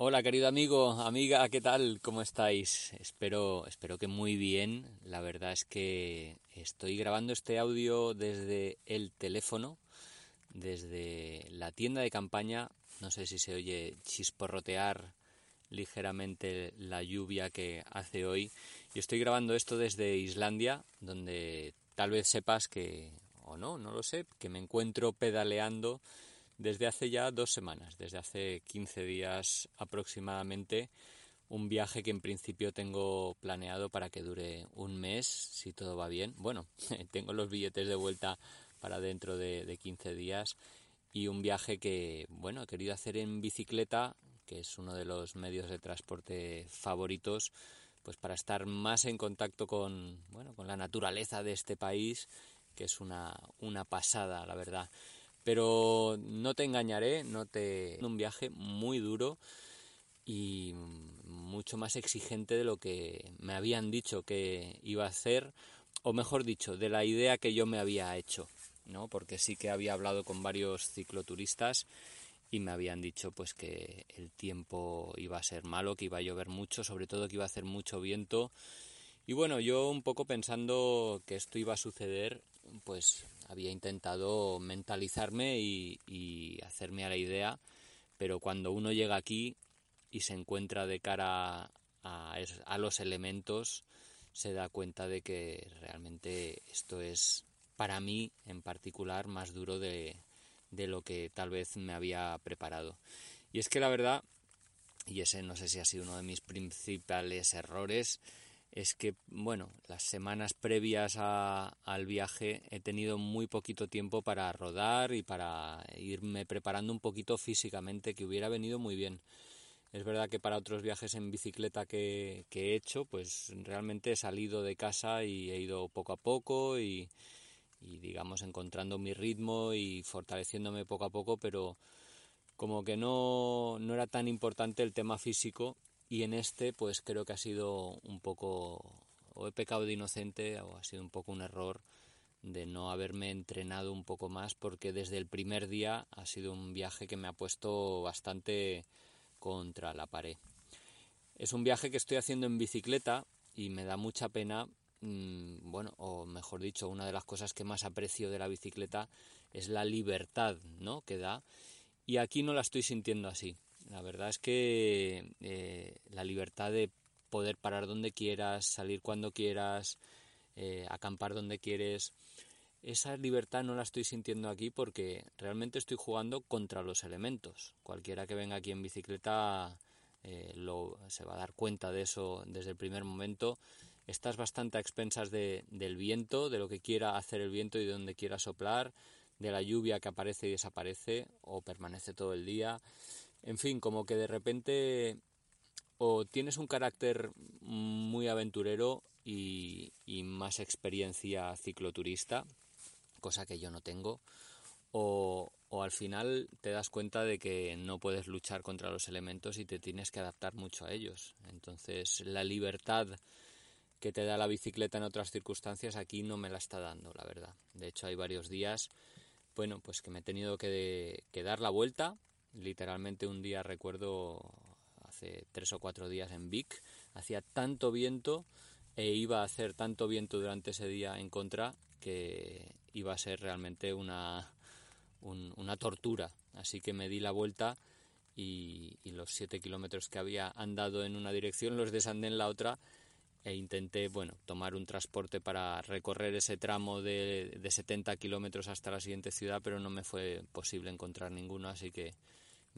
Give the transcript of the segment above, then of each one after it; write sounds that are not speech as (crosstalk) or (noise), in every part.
Hola querido amigo, amiga, ¿qué tal? ¿Cómo estáis? Espero, espero que muy bien. La verdad es que estoy grabando este audio desde el teléfono, desde la tienda de campaña. No sé si se oye chisporrotear ligeramente la lluvia que hace hoy. Y estoy grabando esto desde Islandia, donde tal vez sepas que, o no, no lo sé, que me encuentro pedaleando desde hace ya dos semanas, desde hace 15 días aproximadamente, un viaje que en principio tengo planeado para que dure un mes, si todo va bien. Bueno, (laughs) tengo los billetes de vuelta para dentro de, de 15 días y un viaje que, bueno, he querido hacer en bicicleta, que es uno de los medios de transporte favoritos, pues para estar más en contacto con, bueno, con la naturaleza de este país, que es una, una pasada, la verdad. Pero no te engañaré, no te un viaje muy duro y mucho más exigente de lo que me habían dicho que iba a hacer, o mejor dicho, de la idea que yo me había hecho, ¿no? Porque sí que había hablado con varios cicloturistas y me habían dicho pues que el tiempo iba a ser malo, que iba a llover mucho, sobre todo que iba a hacer mucho viento. Y bueno, yo un poco pensando que esto iba a suceder, pues había intentado mentalizarme y, hacerme a la idea, pero cuando uno llega aquí y se encuentra de cara a, los elementos, se da cuenta de que realmente esto es para mí en particular más duro de, de lo que tal vez me había preparado. Y es que la verdad, y ese no sé si ha sido uno de mis principales errores, es que, bueno, las semanas previas al viaje he tenido muy poquito tiempo para rodar y para irme preparando un poquito físicamente, que hubiera venido muy bien. Es verdad que para otros viajes en bicicleta que, he hecho, pues realmente he salido de casa y he ido poco a poco y, y, digamos, encontrando mi ritmo y fortaleciéndome poco a poco, pero como que no, no era tan importante el tema físico y en este pues creo que ha sido un poco o he pecado de inocente o ha sido un poco un error de no haberme entrenado un poco más porque desde el primer día ha sido un viaje que me ha puesto bastante contra la pared. Es un viaje que estoy haciendo en bicicleta y me da mucha pena, mm, bueno, o mejor dicho, una de las cosas que más aprecio de la bicicleta es la libertad, ¿no? que da y aquí no la estoy sintiendo así. La verdad es que eh, la libertad de poder parar donde quieras, salir cuando quieras, eh, acampar donde quieres, esa libertad no la estoy sintiendo aquí porque realmente estoy jugando contra los elementos. Cualquiera que venga aquí en bicicleta eh, se va a dar cuenta de eso desde el primer momento. Estás bastante a expensas de, del viento, de lo que quiera hacer el viento y de donde quiera soplar, de la lluvia que aparece y desaparece o permanece todo el día. En fin, como que de repente o tienes un carácter muy aventurero y, más experiencia cicloturista, cosa que yo no tengo, o, al final te das cuenta de que no puedes luchar contra los elementos y te tienes que adaptar mucho a ellos. Entonces la libertad que te da la bicicleta en otras circunstancias aquí no me la está dando, la verdad. De hecho hay varios días, bueno, pues que me he tenido que dar la vuelta literalmente un día recuerdo hace tres o cuatro días en Vic, hacía tanto viento e iba a hacer tanto viento durante ese día en contra que iba a ser realmente una, una tortura. Así que me di la vuelta y, los siete kilómetros que había andado en una dirección los desandé en la otra e intenté bueno tomar un transporte para recorrer ese tramo de, de 70 kilómetros hasta la siguiente ciudad pero no me fue posible encontrar ninguno así que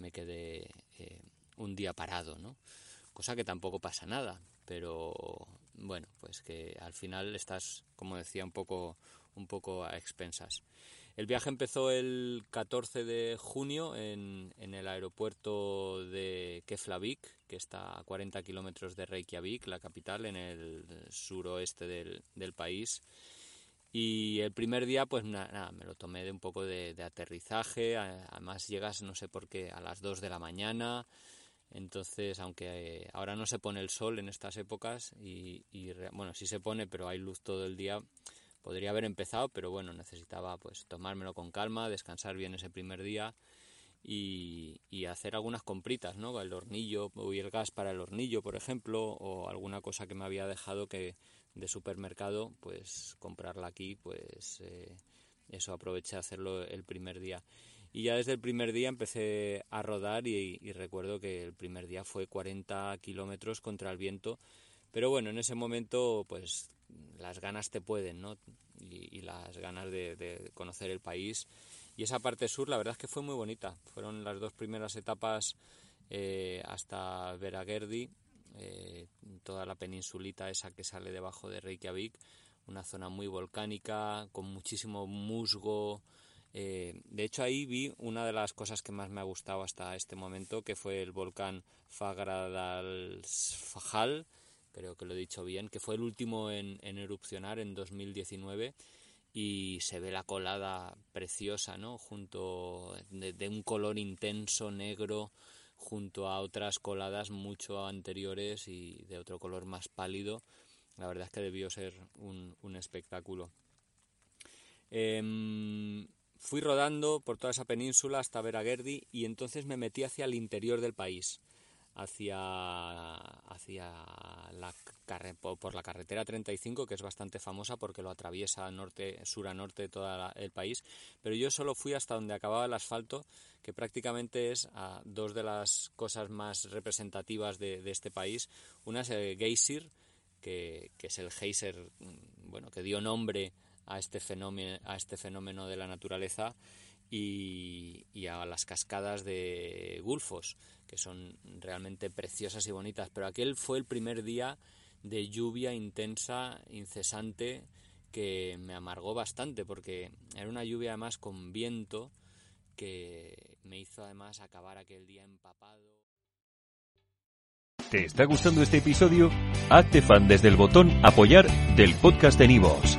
me quedé eh, un día parado, ¿no? Cosa que tampoco pasa nada, pero bueno, pues que al final estás, como decía, un poco, un poco a expensas. El viaje empezó el 14 de junio en, el aeropuerto de Keflavik, que está a 40 kilómetros de Reykjavik, la capital, en el suroeste del, país. Y el primer día, pues nada, me lo tomé de un poco de, aterrizaje. Además, llegas, no sé por qué, a las 2 de la mañana. Entonces, aunque ahora no se pone el sol en estas épocas, y, y bueno, sí se pone, pero hay luz todo el día, podría haber empezado, pero bueno, necesitaba pues tomármelo con calma, descansar bien ese primer día y, hacer algunas compritas, ¿no? El hornillo y el gas para el hornillo, por ejemplo, o alguna cosa que me había dejado que de supermercado, pues comprarla aquí, pues eh, eso aproveché a hacerlo el primer día. Y ya desde el primer día empecé a rodar y, recuerdo que el primer día fue 40 kilómetros contra el viento, pero bueno, en ese momento pues las ganas te pueden, ¿no? Y, las ganas de, conocer el país. Y esa parte sur, la verdad es que fue muy bonita. Fueron las dos primeras etapas eh, hasta Veragerdi, eh, toda la peninsulita esa que sale debajo de Reykjavik, una zona muy volcánica, con muchísimo musgo. Eh, de hecho, ahí vi una de las cosas que más me ha gustado hasta este momento, que fue el volcán Fagradalsfjall, creo que lo he dicho bien, que fue el último en, erupcionar en 2019 y se ve la colada preciosa, ¿no? Junto de, un color intenso negro junto a otras coladas mucho anteriores y de otro color más pálido. La verdad es que debió ser un, espectáculo. Em, fui rodando por toda esa península hasta Veragerdi y entonces me metí hacia el interior del país hacia, hacia la por la carretera 35, que es bastante famosa porque lo atraviesa norte, sur a norte todo el país, pero yo solo fui hasta donde acababa el asfalto, que prácticamente es a dos de las cosas más representativas de, este país. Una es el Geysir, que, es el geyser bueno, que dio nombre a este fenómeno, a este fenómeno de la naturaleza, y, y a las cascadas de Gulfos, que son realmente preciosas y bonitas. Pero aquel fue el primer día de lluvia intensa, incesante, que me amargó bastante, porque era una lluvia además con viento que me hizo además acabar aquel día empapado. ¿Te está gustando este episodio? Hazte fan desde el botón apoyar del podcast de Nivos.